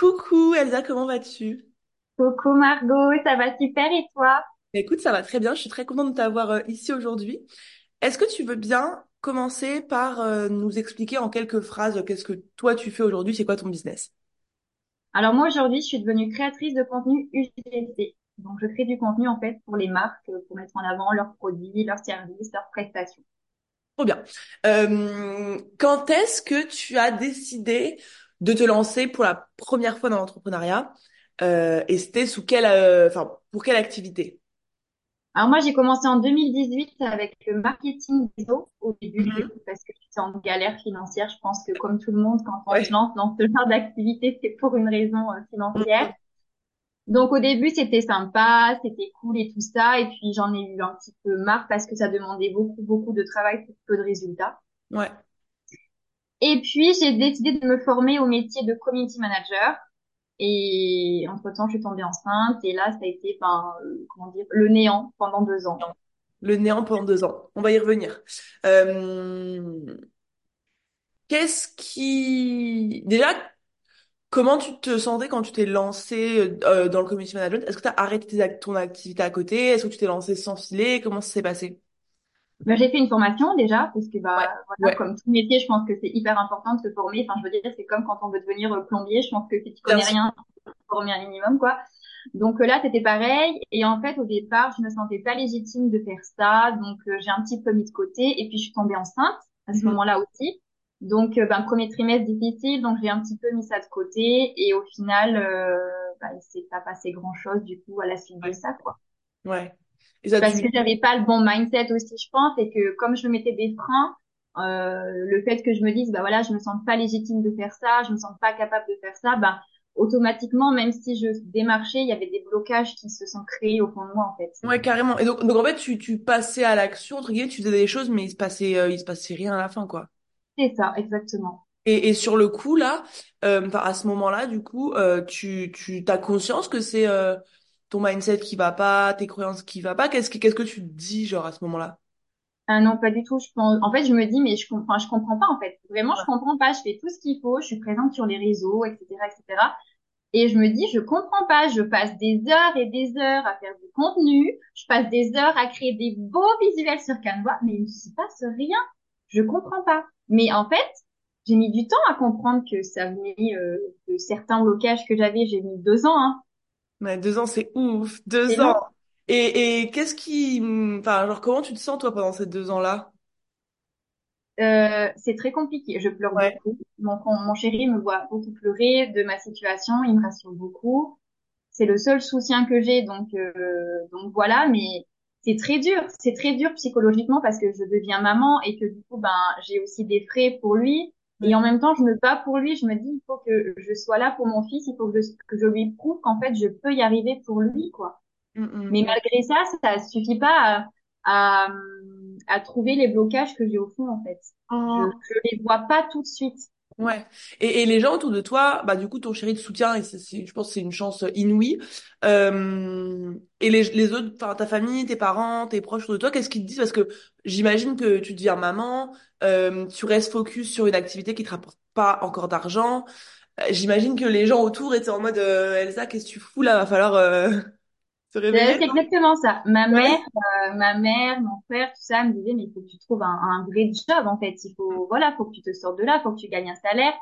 Coucou Elsa, comment vas-tu? Coucou Margot, ça va super et toi? Écoute, ça va très bien, je suis très contente de t'avoir euh, ici aujourd'hui. Est-ce que tu veux bien commencer par euh, nous expliquer en quelques phrases euh, qu'est-ce que toi tu fais aujourd'hui, c'est quoi ton business? Alors moi aujourd'hui je suis devenue créatrice de contenu UGC. Donc je crée du contenu en fait pour les marques, pour mettre en avant leurs produits, leurs services, leurs prestations. Trop bien. Euh, quand est-ce que tu as décidé de te lancer pour la première fois dans l'entrepreneuriat? Euh, et c'était sous quelle, euh, enfin, pour quelle activité? Alors moi j'ai commencé en 2018 avec le marketing réseau au début Mhm. parce que j'étais en galère financière. Je pense que comme tout le monde quand on se lance dans ce genre d'activité c'est pour une raison euh, financière. Mhm. Donc au début, c'était sympa, c'était cool et tout ça. Et puis j'en ai eu un petit peu marre parce que ça demandait beaucoup, beaucoup de travail pour peu de résultats. Ouais. Et puis j'ai décidé de me former au métier de community manager. Et entre-temps, je suis tombée enceinte. Et là, ça a été, ben, euh, comment dire, le néant pendant deux ans. Le néant pendant deux ans. On va y revenir. Euh, qu'est-ce qui... Déjà, Comment tu te sentais quand tu t'es lancé euh, dans le community management? Est-ce que tu as arrêté ton activité à côté? Est-ce que tu t'es lancé sans filet? Comment ça s'est passé? Ben, j'ai fait une formation déjà parce que Ouais, bah voilà, ouais, comme tout métier, je pense que c'est hyper important de se former. Enfin, je veux dire, c'est comme quand on veut devenir euh, plombier. Je pense que si tu connais rien, te former un minimum, quoi. Donc euh, là, c'était pareil. Et en fait, au départ, je me sentais pas légitime de faire ça. Donc euh, j'ai un petit peu mis de côté. Et puis je suis tombée enceinte à ce Mhm. moment-là aussi. Donc euh, ben, premier trimestre difficile. Donc j'ai un petit peu mis ça de côté. Et au final, euh, ben, il s'est pas passé grand-chose du coup à la suite de ça, quoi. Ouais. Parce que j'avais pas le bon mindset aussi, je pense. Et que comme je me mettais des freins, euh, le fait que je me dise, bah voilà, je me sens pas légitime de faire ça, je me sens pas capable de faire ça, bah automatiquement, même si je démarchais, il y avait des blocages qui se sont créés au fond de moi, en fait. Ouais, carrément. Et donc, donc en fait, tu, tu passais à l'action, entre guillemets, tu faisais des choses, mais il se passait, euh, il se passait rien à la fin, quoi. C'est ça, exactement. Et, et sur le coup, là, euh, à ce moment-là, du coup, euh, tu, tu t'as conscience que c'est ton mindset qui va pas, tes croyances qui va pas. Qu'est-ce que, qu'est-ce que tu te dis, genre, à ce moment-là? Ah non, pas du tout. Je pense, en fait, je me dis, mais je comprends, je comprends pas, en fait. Vraiment, je comprends pas. Je fais tout ce qu'il faut. Je suis présente sur les réseaux, etc., etc. Et je me dis, je comprends pas. Je passe des heures et des heures à faire du contenu. Je passe des heures à créer des beaux visuels sur Canva, mais il ne se passe rien. Je comprends pas. Mais en fait, j'ai mis du temps à comprendre que ça venait euh, de certains blocages que j'avais. J'ai mis deux ans, hein. Ouais, deux ans, c'est ouf. C'est Deux ans. long. Et, et qu'est-ce qui... Enfin, genre, comment tu te sens, toi, pendant ces deux ans-là? Euh, c'est très compliqué. Je pleure Ouais. beaucoup. Mon, mon chéri me voit beaucoup pleurer de ma situation. Il me rassure beaucoup. C'est le seul soutien que j'ai. Donc, euh, donc voilà. Mais c'est très dur. C'est très dur psychologiquement parce que je deviens maman et que du coup, ben, j'ai aussi des frais pour lui. Et en même temps, je me bats pour lui. Je me dis, il faut que je sois là pour mon fils. Il faut que je, que je lui prouve qu'en fait, je peux y arriver pour lui, quoi. Mm, Mais mm. malgré ça, ça suffit pas à, à, à trouver les blocages que j'ai au fond, en fait. Je, Oh. je les vois pas tout de suite. Ouais. Et, et les gens autour de toi, bah du coup ton chéri te soutient et c'est, je pense que c'est une chance inouïe. Euh, et les, les autres, enfin ta famille, tes parents, tes proches autour de toi, qu'est-ce qu'ils te disent? Parce que j'imagine que tu deviens maman, euh, tu restes focus sur une activité qui te rapporte pas encore d'argent. Euh, j'imagine que les gens autour étaient en mode euh, Elsa, qu'est-ce que tu fous là? Va falloir C'est exactement ça. Ma mère, Ouais. euh, ma mère, mon frère, tout ça me disait, mais il faut que tu trouves un, un vrai job, en fait. Il faut, voilà, faut que tu te sortes de là, faut que tu gagnes un salaire.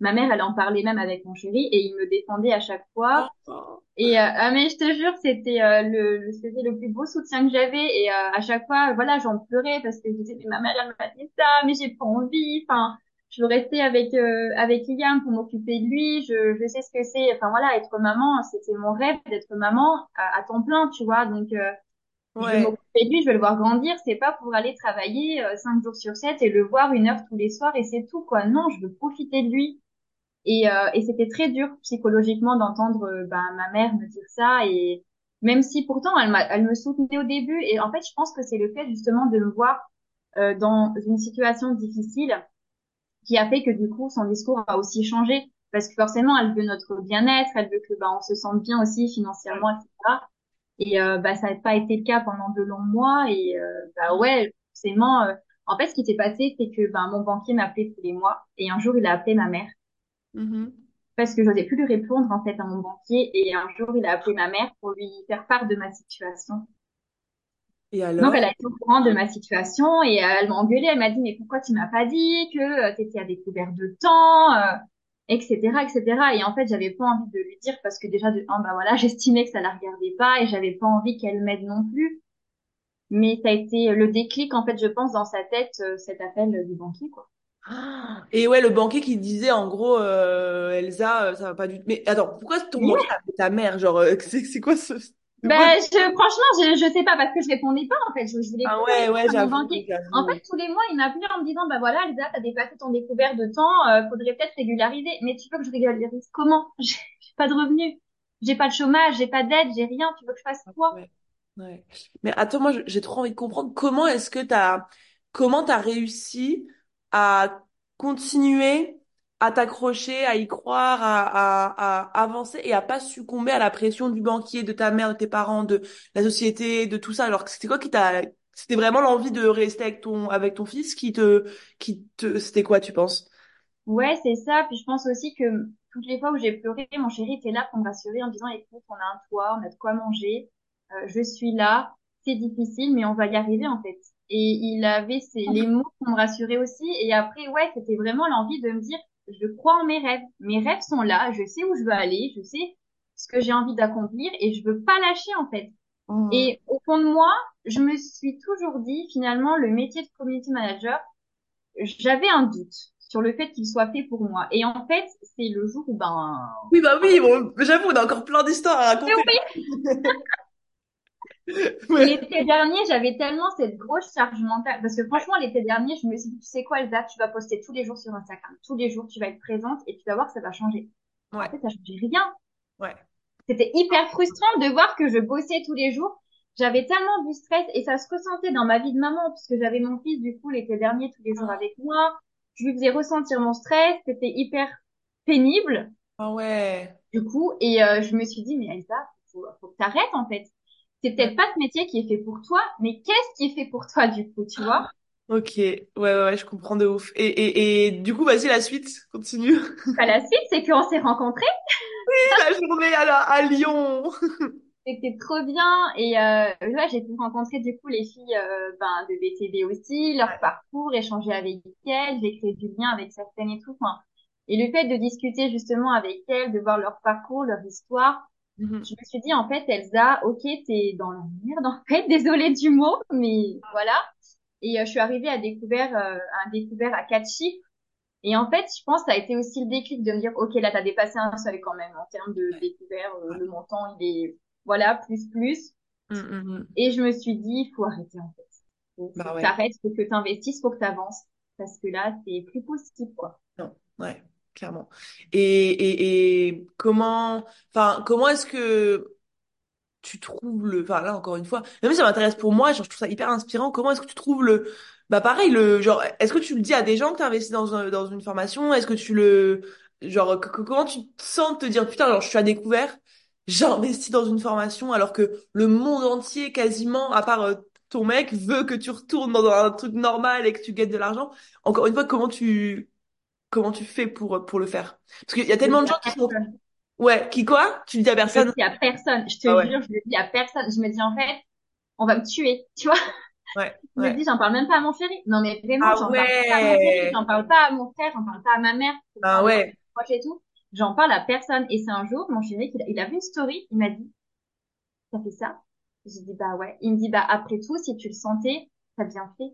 Ma mère, elle en parlait même avec mon chéri et il me défendait à chaque fois. Oh. Et euh, ah, mais je te jure, c'était euh, le, le- c'était le plus beau soutien que j'avais. Et euh, à chaque fois, voilà, j'en pleurais parce que je disais, mais ma mère, elle m'a dit ça, mais j'ai pas envie. Enfin, je veux rester avec euh, avec Liam pour m'occuper de lui. Je, je sais ce que c'est. Enfin voilà, être maman, c'était mon rêve d'être maman à, à temps plein, tu vois. Donc euh, je Ouais. m'occuper de lui, je veux le voir grandir. C'est pas pour aller travailler euh, cinq jours sur sept et le voir une heure tous les soirs et c'est tout quoi. Non, je veux profiter de lui. Et, euh, et c'était très dur psychologiquement d'entendre ben, ma mère me dire ça. Et même si pourtant elle, m'a, elle me soutenait au début. Et en fait, je pense que c'est le fait justement de me voir euh, dans une situation difficile qui a fait que du coup son discours a aussi changé. Parce que forcément, elle veut notre bien-être, elle veut que ben, on se sente bien aussi financièrement, etc. Et euh, bah, ça n'a pas été le cas pendant de longs mois. Et euh, bah ouais, forcément. euh, en fait, ce qui s'est passé, c'est que ben, mon banquier m'appelait tous les mois. Et un jour, il a appelé ma mère. Mhm. parce que j'osais plus lui répondre en fait à mon banquier et un jour il a appelé ma mère pour lui faire part de ma situation. Et Donc alors? elle a été au courant de ma situation et euh, elle m'a engueulée, elle m'a dit mais pourquoi tu m'as pas dit que tu étais à découvert de temps, euh, etc., etc. Et en fait j'avais pas envie de lui dire parce que déjà de un bah voilà j'estimais que ça la regardait pas et j'avais pas envie qu'elle m'aide non plus. Mais ça a été le déclic en fait je pense dans sa tête euh, cet appel du banquier quoi. Ah, Et ouais, le banquier qui disait en gros, euh, Elsa, euh, ça va pas du tout. Mais attends, pourquoi ton banquier ta mère? Genre, euh, c'est quoi ce... Ben, je, franchement, je, je sais pas parce que je répondais pas en fait. Je, je voulais Ah ouais, ouais, j'avoue. En fait, tous les mois, il m'appelait en me disant, bah voilà, Elsa, t'as dépassé ton découvert de temps, euh, faudrait peut-être régulariser. Mais tu veux que je régularise comment? J'ai pas de revenus, j'ai pas de chômage, j'ai pas d'aide, j'ai rien. Tu veux que je fasse quoi? Ouais, ouais. Mais attends, moi, j'ai trop envie de comprendre comment est-ce que t'as, comment t'as réussi à continuer à t'accrocher, à y croire, à, à, à avancer et à pas succomber à la pression du banquier, de ta mère, de tes parents, de la société, de tout ça. Alors que c'était quoi qui t'a, c'était vraiment l'envie de rester avec ton, avec ton fils qui te, qui te, c'était quoi, tu penses? Ouais, c'est ça. Puis je pense aussi que toutes les fois où j'ai pleuré, mon chéri était là pour me rassurer en disant, écoute, on a un toit, on a de quoi manger, euh, je suis là, c'est difficile, mais on va y arriver en fait. Et il avait ces, les mots pour me rassurer aussi. Et après, ouais, c'était vraiment l'envie de me dire, je crois en mes rêves. Mes rêves sont là, je sais où je veux aller, je sais ce que j'ai envie d'accomplir et je veux pas lâcher en fait. Mm. Et au fond de moi, je me suis toujours dit, finalement, le métier de community manager, j'avais un doute sur le fait qu'il soit fait pour moi. Et en fait, c'est le jour où, ben, Oui, bah oui, bon, j'avoue, on a encore plein d'histoires à raconter. oui, Ouais. l'été dernier, j'avais tellement cette grosse charge mentale. Parce que franchement, l'été dernier, je me suis dit, tu sais quoi, Elsa, tu vas poster tous les jours sur Instagram. Tous les jours, tu vas être présente et tu vas voir que ça va changer. En Ouais, fait, ça changeait rien. ouais. C'était hyper frustrant de voir que je bossais tous les jours. J'avais tellement du stress et ça se ressentait dans ma vie de maman puisque j'avais mon fils du coup l'été dernier tous les jours avec moi. Je lui faisais ressentir mon stress. C'était hyper pénible Ah ouais. du coup et euh, je me suis dit mais Elsa, faut, faut que t'arrêtes en fait. C'est peut-être pas ce métier qui est fait pour toi, mais qu'est-ce qui est fait pour toi du coup, tu vois? Ok, ouais, ouais, ouais, je comprends de ouf. Et, et, et du coup, vas-y, la suite, continue. À la suite, c'est qu'on s'est rencontrés. La journée à, la, à Lyon. C'était trop bien et euh, ouais, j'ai pu rencontrer du coup les filles euh, ben, de BTB aussi, leur parcours, échanger avec elles, j'ai créé du lien avec certaines et tout. Enfin, et le fait de discuter justement avec elles, de voir leur parcours, leur histoire, Mhm. je me suis dit en fait Elsa, ok t'es dans la merde en fait, désolée du mot, mais voilà. Et euh, je suis arrivée à découvert euh, à un découvert à quatre chiffres. Et en fait, je pense que ça a été aussi le déclic de me dire, ok, là, t'as dépassé un seuil quand même en termes de découvert. euh, le montant, il est, voilà, plus, plus. Mhm, mhm. Et je me suis dit, il faut arrêter en fait. Faut, faut Bah que ouais, t'arrêtes, faut que t'investisses, faut que t'avances. Parce que là, c'est plus possible, quoi. non, ouais, clairement. Et, et, et comment, enfin, comment est-ce que tu trouves le, enfin là encore une fois, même si ça m'intéresse pour moi, genre, je trouve ça hyper inspirant. Comment est-ce que tu trouves le, bah pareil le, genre, est-ce que tu le dis à des gens que tu investis dans dans une formation? Est-ce que tu le, genre, comment tu te sens de te dire putain, genre, je suis à découvert, j'ai investi dans une formation alors que le monde entier quasiment, à part euh, ton mec, veut que tu retournes dans un truc normal et que tu gagnes de l'argent? Encore une fois, comment tu, comment tu fais pour pour le faire? Parce qu'il y a Je le tellement de gens qui sont, ouais, qui quoi? Tu le dis à Je le personne? dis à personne. Je te Ah ouais, jure, je le dis à personne. Je me dis, en fait, on va me tuer. Tu vois? ouais, Je me dis, j'en parle même pas à mon chéri. Non, mais vraiment, Ah j'en parle pas à mon chéri, j'en parle pas à mon frère, j'en parle pas à ma mère, Ah ouais. et tout. J'en parle à personne. Et c'est un jour, mon chéri, il a, il a vu une story, il m'a dit, t'as fait ça? J'ai dit, bah ouais. Il me dit, bah après tout, si tu le sentais, t'as bien fait.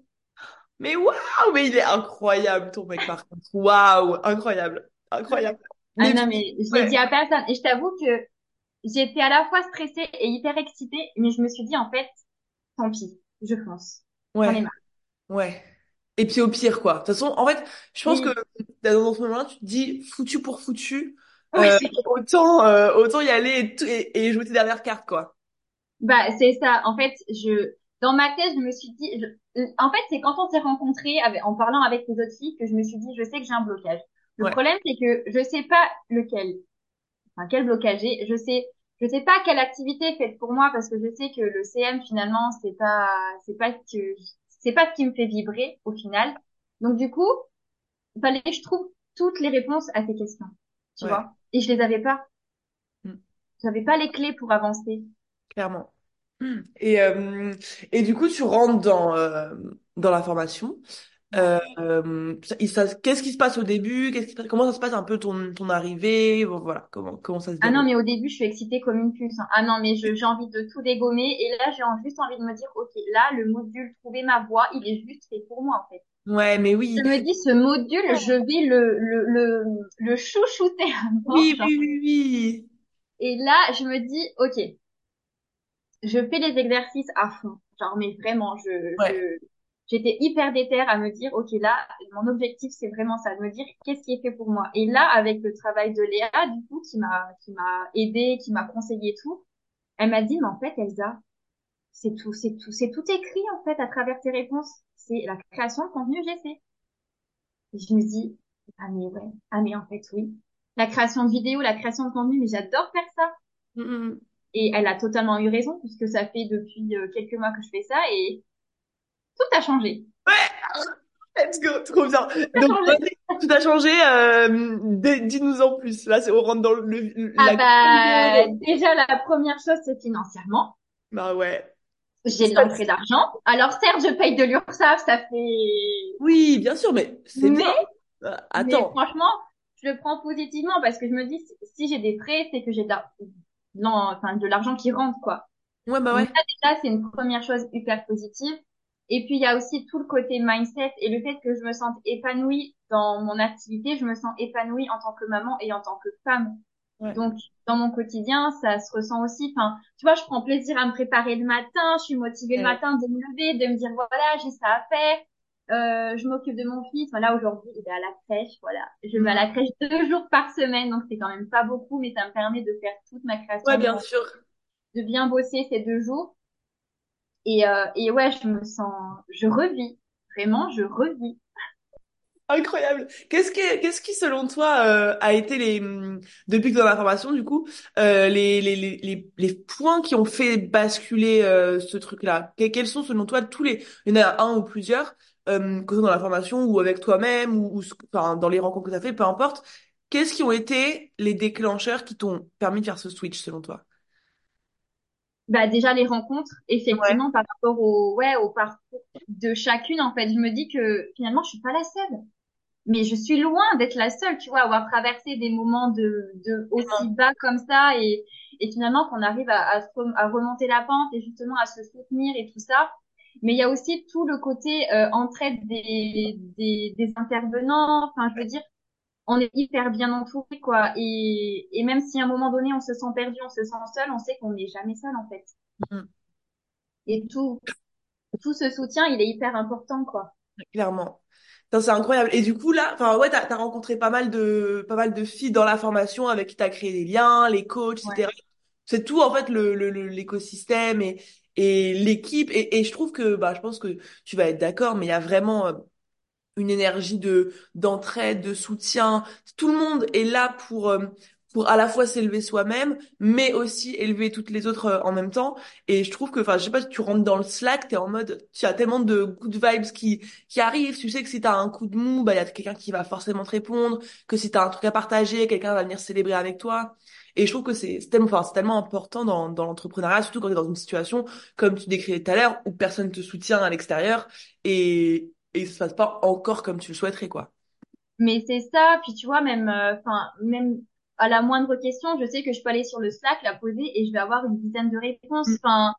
Mais waouh, mais il est incroyable ton mec par contre. Waouh, incroyable, incroyable. Ah Mais non, mais je l'ai ouais, dit à personne. Et je t'avoue que j'étais à la fois stressée et hyper excitée, mais je me suis dit, en fait, tant pis, je fonce. Ouais, ouais. Et puis au pire quoi. De toute façon, en fait, je pense que Oui, dans ce moment-là, tu te dis foutu pour foutu, ouais, euh, autant euh, autant y aller et, et, et jouer tes dernières cartes quoi. Bah, c'est ça. En fait, je, dans ma tête, je me suis dit, je- en fait, c'est quand on s'est rencontrés avec, en parlant avec les autres filles que je me suis dit, je sais que j'ai un blocage. Le Ouais, problème, c'est que je sais pas lequel, enfin, quel blocage j'ai. Je sais, je sais pas quelle activité est faite pour moi parce que je sais que le CM, finalement, c'est pas, c'est pas ce que, c'est pas ce qui me fait vibrer, au final. Donc, du coup, il fallait que je trouve toutes les réponses à ces questions. Tu ouais, vois? Et je les avais pas. Mm. J'avais pas les clés pour avancer. Clairement. Et, euh, et du coup, tu rentres dans, euh, dans la formation. Euh, ça- qu'est-ce qui se passe au début? Qu'est-ce qui se passe- comment ça se passe un peu ton, ton arrivée? Bon, Voilà, comment, comment ça se Ah non, déroule? mais au début, je suis excitée comme une puce. hein. Ah non, mais je- j'ai envie de tout dégommer. Et là, j'ai en- juste envie de me dire, OK, là, le module Trouver ma voie, il est juste fait pour moi, en fait. Ouais, mais Je oui. me dis, ce module, je vais le, le, le, le chouchouter à mort, Oui, genre. oui, oui, oui. Et là, je me dis, OK, je fais les exercices à fond. Genre, mais vraiment, je, Ouais. je, j'étais hyper déterre à me dire, OK, là, mon objectif, c'est vraiment ça, de me dire qu'est-ce qui est fait pour moi? Et là, avec le travail de Léa, du coup, qui m'a, qui m'a aidé, qui m'a conseillé tout, elle m'a dit, mais en fait, Elsa, c'est tout, c'est tout, c'est tout écrit, en fait, à travers tes réponses. C'est la création de contenu GC. Et je me dis, ah mais ouais, ah mais en fait, oui. La création de vidéos, la création de contenu, mais j'adore faire ça. Mm, mm. Et elle a totalement eu raison, puisque ça fait depuis euh, quelques mois que je fais ça et tout a changé. Let's go, trop bien. Tout a Donc, tout a changé. Euh, dis-nous en plus. Là, c'est on rentre dans le, le- Ah la. bah, déjà, la première chose, c'est financièrement. Bah ouais. J'ai de l'entrée d'argent. Alors certes, je paye de l'URSSAF, ça fait... Oui, bien sûr, mais c'est Mais, bien. Euh, mais attends. franchement, je le prends positivement parce que je me dis, si si j'ai des frais, c'est que j'ai de enfin, de l'argent qui rentre, quoi. Ouais, bah Donc ouais. ça, déjà, c'est une première chose hyper positive. Et puis, il y a aussi tout le côté mindset et le fait que je me sente épanouie dans mon activité. Je me sens épanouie en tant que maman et en tant que femme. Ouais. Donc, dans mon quotidien, ça se ressent aussi. Enfin, tu vois, je prends plaisir à me préparer le matin. Je suis motivée le matin de me lever, de me dire, voilà, j'ai ça à faire. Euh, je m'occupe de mon fils. Voilà, aujourd'hui, il est à la crèche. Voilà, je mets à la crèche deux jours par semaine. Donc, c'est quand même pas beaucoup, mais ça me permet de faire toute ma création Ouais, de bien contenu sûr. de bien bosser ces deux jours. Et, euh, et ouais, je me sens, je revis. Vraiment, je revis. Incroyable. Qu'est-ce qui, qu'est-ce qui, selon toi, euh, a été les, hum, depuis que dans la formation, du coup, euh, les, les, les, les, les points qui ont fait basculer euh, ce truc-là? Que- Quels sont, selon toi, tous les, il y en a un ou plusieurs, euh, que ce soit dans la formation ou avec toi-même ou, ou ce- enfin, dans les rencontres que tu as fait, peu importe. Qu'est-ce qui ont été les déclencheurs qui t'ont permis de faire ce switch, selon toi? Bah, déjà, les rencontres, Ouais. effectivement, par rapport au, ouais, au parcours de chacune, en fait, je me dis que finalement, je suis pas la seule. Mais je suis loin d'être la seule, tu vois, à avoir traversé des moments de, de aussi bas comme ça et, et finalement qu'on arrive à, à remonter la pente et justement à se soutenir et tout ça. Mais il y a aussi tout le côté euh, entraide des, des, des intervenants. Enfin, je veux dire, on est hyper bien entouré, quoi. Et, et même si à un moment donné on se sent perdu, on se sent seul, on sait qu'on n'est jamais seul, en fait. Mhm. Et tout, tout ce soutien, il est hyper important, quoi. Clairement. C'est incroyable. Et du coup, là, enfin, ouais, t'as, t'as rencontré pas mal de, pas mal de filles dans la formation avec qui t'as créé des liens, les coachs, Ouais. etc. C'est tout, en fait, le, le, le- l'écosystème et, et l'équipe. Et, et je trouve que, bah, je pense que tu vas être d'accord, mais il y a vraiment euh, une énergie de, d'entraide, de soutien. Tout le monde est là pour, euh, pour à la fois s'élever soi-même, mais aussi élever toutes les autres euh, en même temps. Et je trouve que, enfin, je sais pas, tu rentres dans le Slack, t'es en mode, tu as tellement de good vibes qui, qui arrivent. Tu sais que si t'as un coup de mou, bah, il y a quelqu'un qui va forcément te répondre, que si t'as un truc à partager, quelqu'un va venir célébrer avec toi. Et je trouve que c'est tellement, enfin, c'est tellement important dans, dans l'entrepreneuriat, surtout quand tu es dans une situation, comme tu décrivais tout à l'heure, où personne te soutient à l'extérieur et, et ça se passe pas encore comme tu le souhaiterais, quoi. Mais c'est ça, puis tu vois, même, euh, enfin, même à la moindre question, je sais que je peux aller sur le Slack, la poser et je vais avoir une dizaine de réponses. Mm. Enfin,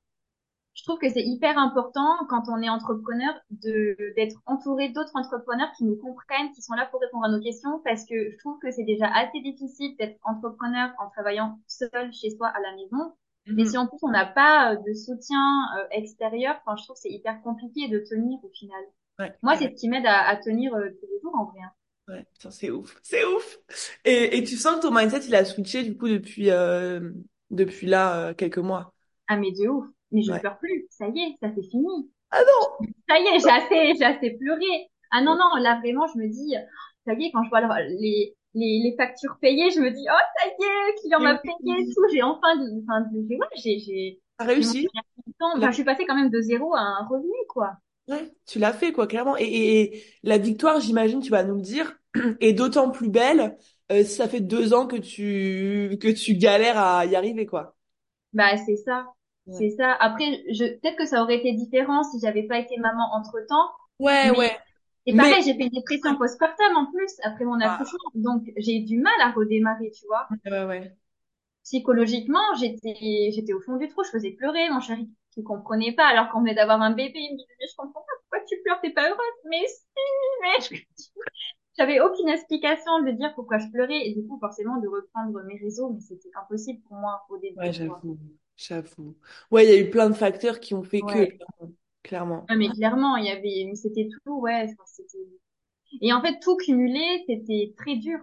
je trouve que c'est hyper important quand on est entrepreneur de d'être entouré d'autres entrepreneurs qui nous comprennent, qui sont là pour répondre à nos questions, parce que je trouve que c'est déjà assez difficile d'être entrepreneur en travaillant seul chez soi à la maison. Mais si Mhm. en plus on n'a pas euh, de soutien euh, extérieur, enfin, je trouve que c'est hyper compliqué de tenir au final. Ouais, Moi, c'est ce qui m'aide à, à tenir euh, tous les jours en vrai. hein. Ouais, c'est ouf. C'est ouf. Et, et tu sens que ton mindset, il a switché, du coup, depuis, euh, depuis là, euh, quelques mois? Ah, mais de ouf. Mais je Ouais. pleure plus. Ça y est, ça c'est fini. Ah non! Ça y est, j'ai assez, j'ai assez pleuré. Ah non, non, là vraiment, je me dis, ça y est, quand je vois le- les, les, les factures payées, je me dis, oh, ça y est, client m'a payé tout. J'ai enfin, enfin, j'ai, j'ai, j'ai, réussi. Enfin, je suis passée quand même de zéro à un revenu, quoi. ouais, tu l'as fait, quoi, clairement. Et, et, et la victoire, j'imagine, tu vas nous le dire, est d'autant plus belle euh, si ça fait deux ans que tu que tu galères à y arriver, quoi. Bah, c'est ça. Ouais, C'est ça. Après, je, peut-être que ça aurait été différent si j'avais pas été maman entre-temps. ouais. Mais, ouais. et Mais pareil, j'ai fait une dépression postpartum en plus après mon ah, accouchement. Donc, j'ai eu du mal à redémarrer, tu vois. ouais, ouais, ouais. Psychologiquement, j'étais, j'étais au fond du trou, je faisais pleurer, mon chéri qui comprenait pas, alors qu'on venait d'avoir un bébé, il me disait, mais je comprends pas, pourquoi tu pleures, t'es pas heureuse? Mais si, mais je- j'avais aucune explication de dire pourquoi je pleurais, et du coup, forcément, de reprendre mes réseaux, mais c'était impossible pour moi au Ouais, début, quoi. j'avoue, j'avoue. Ouais, il y a eu plein de facteurs qui ont fait que, clairement. Ah, mais clairement, il y avait, mais c'était tout, ouais, et en fait, tout cumulé, c'était très dur.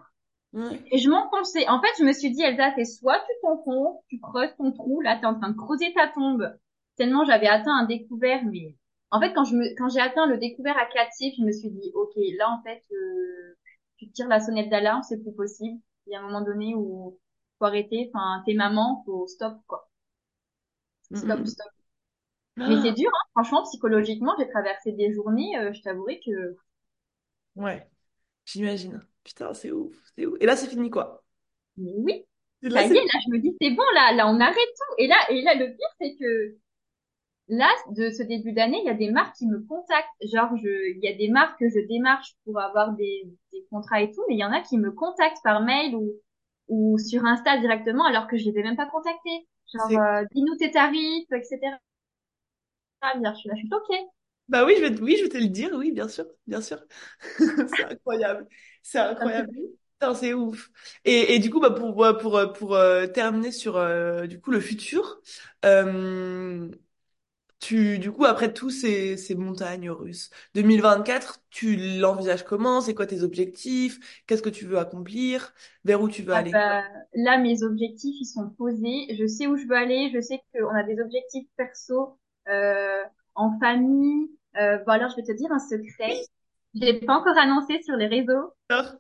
Et je m'enfonçais. En fait, je me suis dit, Elsa, c'est soit tu t'enfonces, tu creuses ton trou, là, t'es en train de creuser ta tombe. Tellement j'avais atteint un découvert, mais en fait, quand je me, quand j'ai atteint le découvert actif, je me suis dit, ok, là, en fait, euh, tu tires la sonnette d'alarme, c'est plus possible. Il y a un moment donné où faut arrêter. Enfin, t'es maman, faut stop, quoi. Stop, mm, stop. mm. Mais c'est dur, hein. Franchement, psychologiquement, j'ai traversé des journées, euh, je t'avouerai que, ouais, j'imagine. Putain, c'est ouf, c'est ouf. Et là, c'est fini, quoi. mais oui, Et Là, ça y est, c'est là, je me dis, c'est bon, là, là, on arrête tout. Et là, et là, le pire, c'est que Là, de ce début d'année, il y a des marques qui me contactent. Genre, je, il y a des marques que je démarche pour avoir des, des contrats et tout, mais il y en a qui me contactent par mail ou, ou sur Insta directement alors que je les ai même pas contactés. Genre, euh, dis-nous tes tarifs, etc. Bien, je suis là, je suis ok. Bah oui, je vais, te- oui, je vais te le dire, oui, bien sûr, bien sûr. C'est incroyable, c'est incroyable. c'est ouf. Et, et du coup, bah, pour, euh, pour, euh, pour euh, terminer sur euh, du coup, le futur, euh, tu, du coup, après tous ces, ces montagnes russes, 2024, tu l'envisages comment? C'est quoi tes objectifs? Qu'est-ce que tu veux accomplir? Vers où tu veux Ah aller? bah, là, mes objectifs, ils sont posés. Je sais où je veux aller. Je sais qu'on a des objectifs perso, euh, en famille. Euh, bon, alors, je vais te dire un secret. Oui, Je l'ai pas encore annoncé sur les réseaux. alors,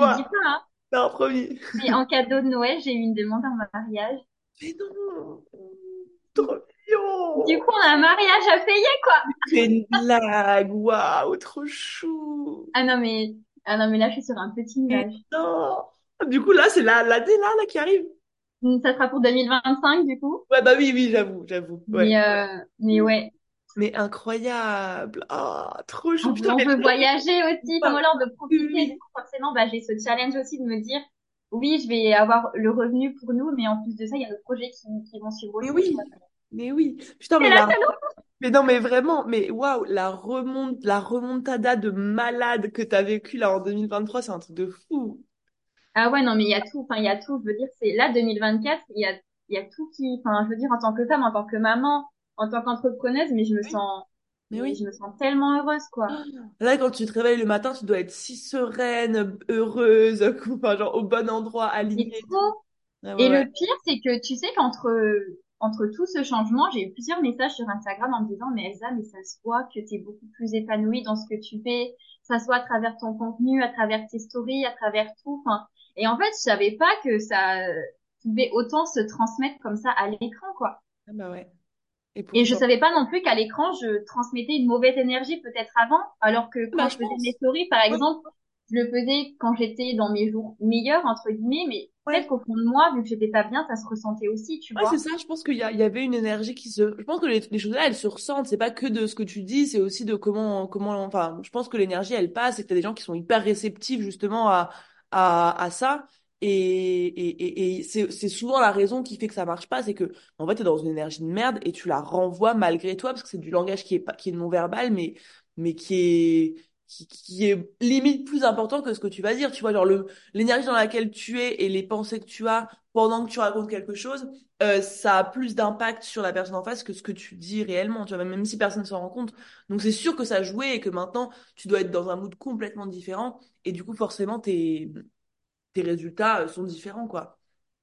Je dis dis-moi, pas, hein. non, promis. Mais en cadeau de Noël, j'ai eu une demande en mariage. Mais non, trop Du coup, on a un mariage à payer, quoi. C'est une blague, waouh, trop chou. Ah non, mais, ah non, mais là, je suis sur un petit nuage. non. Du coup, là, c'est la, l'année là, là qui arrive. Ça sera pour 2025, du coup. Ouais, bah oui, oui, j'avoue, j'avoue. Ouais. Mais, euh, mais ouais. Mais incroyable. Ah, trop chou. On Putain, on mais voyager aussi. Enfin, voilà, on veut oui, profiter. Du coup, forcément, bah, j'ai ce challenge aussi de me dire, oui, je vais avoir le revenu pour nous, mais en plus de ça, il y a d'autres projets qui, qui vont suivre Mais aussi, oui. Mais oui. Putain, mais la mais non, mais vraiment, mais waouh, la remonte, la remontada de malade que t'as vécu là en 2023, c'est un truc de fou. Ah ouais, non, mais il y a tout. Enfin, il y a tout. Je veux dire, c'est là, 2024, il y a, il y a tout qui, enfin, je veux dire, en tant que femme, en tant que maman, en tant qu'entrepreneuse, mais je me Oui. sens, Mais mais je oui. me sens tellement heureuse, quoi. Là, quand tu te réveilles le matin, tu dois être si sereine, heureuse, enfin, genre au bon endroit, alignée et. Ah ouais, Et ouais. le pire, c'est que tu sais qu'entre entre tout ce changement, j'ai eu plusieurs messages sur Instagram en me disant, mais Elsa, mais ça se voit que tu es beaucoup plus épanouie dans ce que tu fais, ça se voit à travers ton contenu, à travers tes stories, à travers tout. Enfin, et en fait, je savais pas que ça pouvait autant se transmettre comme ça à l'écran, quoi. Ah bah ouais. Et Et je savais pas non plus qu'à l'écran, je transmettais une mauvaise énergie peut-être avant, alors que Bah, quand je je faisais mes stories, par exemple, je le faisais quand j'étais dans mes jours meilleurs, entre guillemets, mais peut-être Ouais. qu'au fond de moi, vu que j'étais pas bien, ça se ressentait aussi, tu Ouais, c'est ça. Je pense qu'il y avait une énergie qui se. Je pense que les, les choses-là, elles se ressentent. C'est pas que de ce que tu dis, c'est aussi de comment, comment. Enfin, je pense que l'énergie, elle passe et que t'as des gens qui sont hyper réceptifs justement à, à, à ça. Et, et, et, et c'est, c'est souvent la raison qui fait que ça marche pas, c'est que en fait, t'es dans une énergie de merde et tu la renvoies malgré toi parce que c'est du langage qui est pas, qui est non verbal, mais, mais qui est, qui, est limite plus important que ce que tu vas dire. Tu vois, genre l'énergie dans laquelle tu es et les pensées que tu as pendant que tu racontes quelque chose euh, ça a plus d'impact sur la personne en face que ce que tu dis réellement, tu vois, même si personne ne s'en rend compte. Donc c'est sûr que ça joué et que maintenant tu dois être dans un mood complètement différent et du coup forcément tes, tes résultats euh, sont différents, quoi.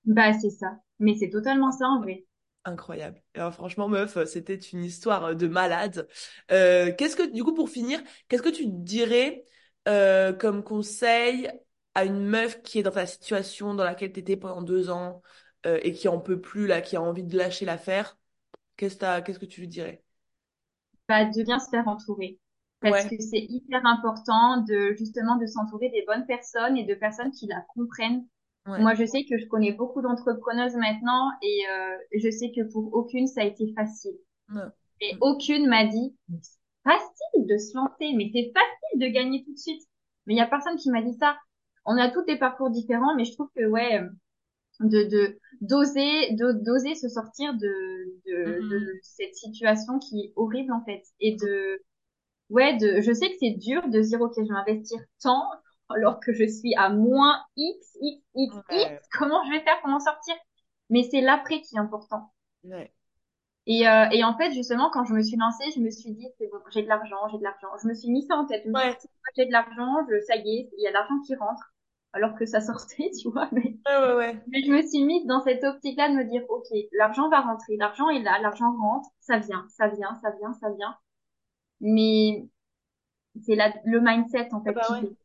Bah, c'est ça. Mais c'est totalement ça, en vrai. Incroyable. Alors, franchement, meuf, c'était une histoire de malade. Euh, qu'est-ce que, du coup, pour finir, qu'est-ce que tu dirais euh, comme conseil à une meuf qui est dans ta situation dans laquelle t'étais pendant deux ans euh, et qui en peut plus, là, qui a envie de lâcher l'affaire? Qu'est-ce que t'as- qu'est-ce que tu lui dirais? Bah, de bien se faire entourer. parce Ouais, que c'est hyper important de justement de s'entourer des bonnes personnes et de personnes qui la comprennent. Ouais, Moi, je sais que je connais beaucoup d'entrepreneuses maintenant et euh, je sais que pour aucune ça a été facile. ouais. Et aucune m'a dit c'est facile de se lancer, mais c'est facile de gagner tout de suite. Mais il y a personne qui m'a dit ça. On a tous des parcours différents, mais je trouve que ouais, de de d'oser de- d'oser se sortir de, de de Mhm. cette situation qui est horrible en fait et de Ouais, de, je sais que c'est dur de dire, OK, je vais investir tant alors que je suis à moins X, X, X, X. Comment je vais faire pour m'en sortir? Mais c'est l'après qui est important. ouais. Et, euh, et en fait, justement, quand je me suis lancée, je me suis dit, c'est bon, j'ai de l'argent, j'ai de l'argent. Je me suis mis ça en tête. Je Ouais, j'ai de l'argent, je, ça y est, il y a de l'argent qui rentre. Alors que ça sortait, tu vois. Mais, ouais, ouais, ouais. mais je me suis mise dans cette optique-là de me dire, OK, l'argent va rentrer, l'argent est là, l'argent rentre, ça vient, ça vient, ça vient, ça vient. Mais c'est le mindset, en Ah fait, bah qui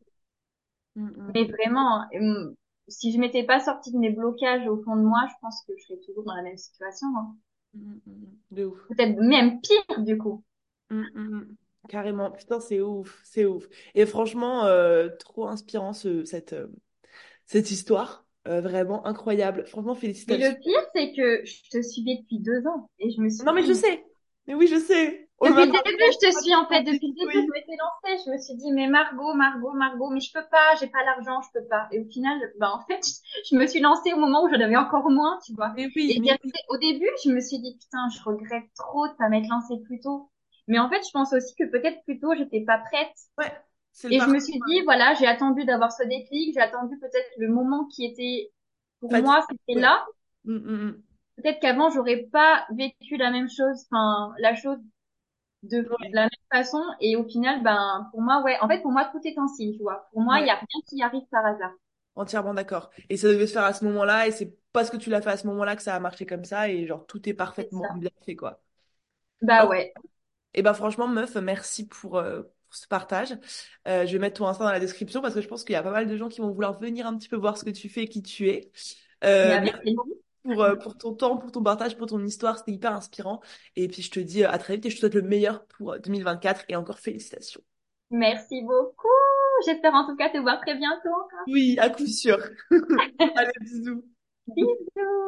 fait. Mhm. Mais vraiment, euh, si je m'étais pas sortie de mes blocages au fond de moi, je pense que je serais toujours dans la même situation. hein. Mhm. De ouf. Peut-être même pire, du coup. Carrément. Putain, c'est ouf, c'est ouf. Et franchement, euh, trop inspirant ce, cette, euh, cette histoire. Euh, vraiment incroyable. Franchement, Mais félicitations. le pire, c'est que je te suivais depuis deux ans. Et je me suis Non, mais je sais. Mais oui, je sais. En depuis le début, je te suis, en fait. Depuis le début, je m'étais lancée. Je me suis dit, mais Margot, Margot, Margot, mais je peux pas, j'ai pas l'argent, je peux pas. Et au final, bah, en fait, je me suis lancée au moment où j'en avais encore moins, tu vois. Mais oui, Et mais oui. au début, je me suis dit, putain, je regrette trop de pas m'être lancée plus tôt. Mais en fait, je pense aussi que peut-être plus tôt, j'étais pas prête. Ouais, Et je me suis dit, voilà, j'ai attendu d'avoir ce déclic, j'ai attendu peut-être le moment qui était, pour moi, c'était là. Mhm, mhm. Peut-être qu'avant, j'aurais pas vécu la même chose, enfin, la chose de la même façon. Et au final, ben, pour moi, ouais, en fait, pour moi, tout est un signe, tu vois. Pour moi, il y Ouais. a rien qui arrive par hasard. Entièrement d'accord. Et ça devait se faire à ce moment-là, et c'est parce que tu l'as fait à ce moment-là que ça a marché comme ça, et genre tout est parfaitement bien fait, quoi. Bah ouais. Et ben franchement, meuf, merci pour, euh, pour ce partage. Euh, je vais mettre ton Insta dans la description parce que je pense qu'il y a pas mal de gens qui vont vouloir venir un petit peu voir ce que tu fais et qui tu es. Euh, merci. Pour, euh, pour ton temps, pour ton partage, pour ton histoire, c'était hyper inspirant. Et puis je te dis euh, à très vite et je te souhaite le meilleur pour euh, 2024 et encore félicitations. Merci beaucoup. J'espère en tout cas te voir très bientôt encore. Oui, à coup sûr. Allez, bisous. Bisous.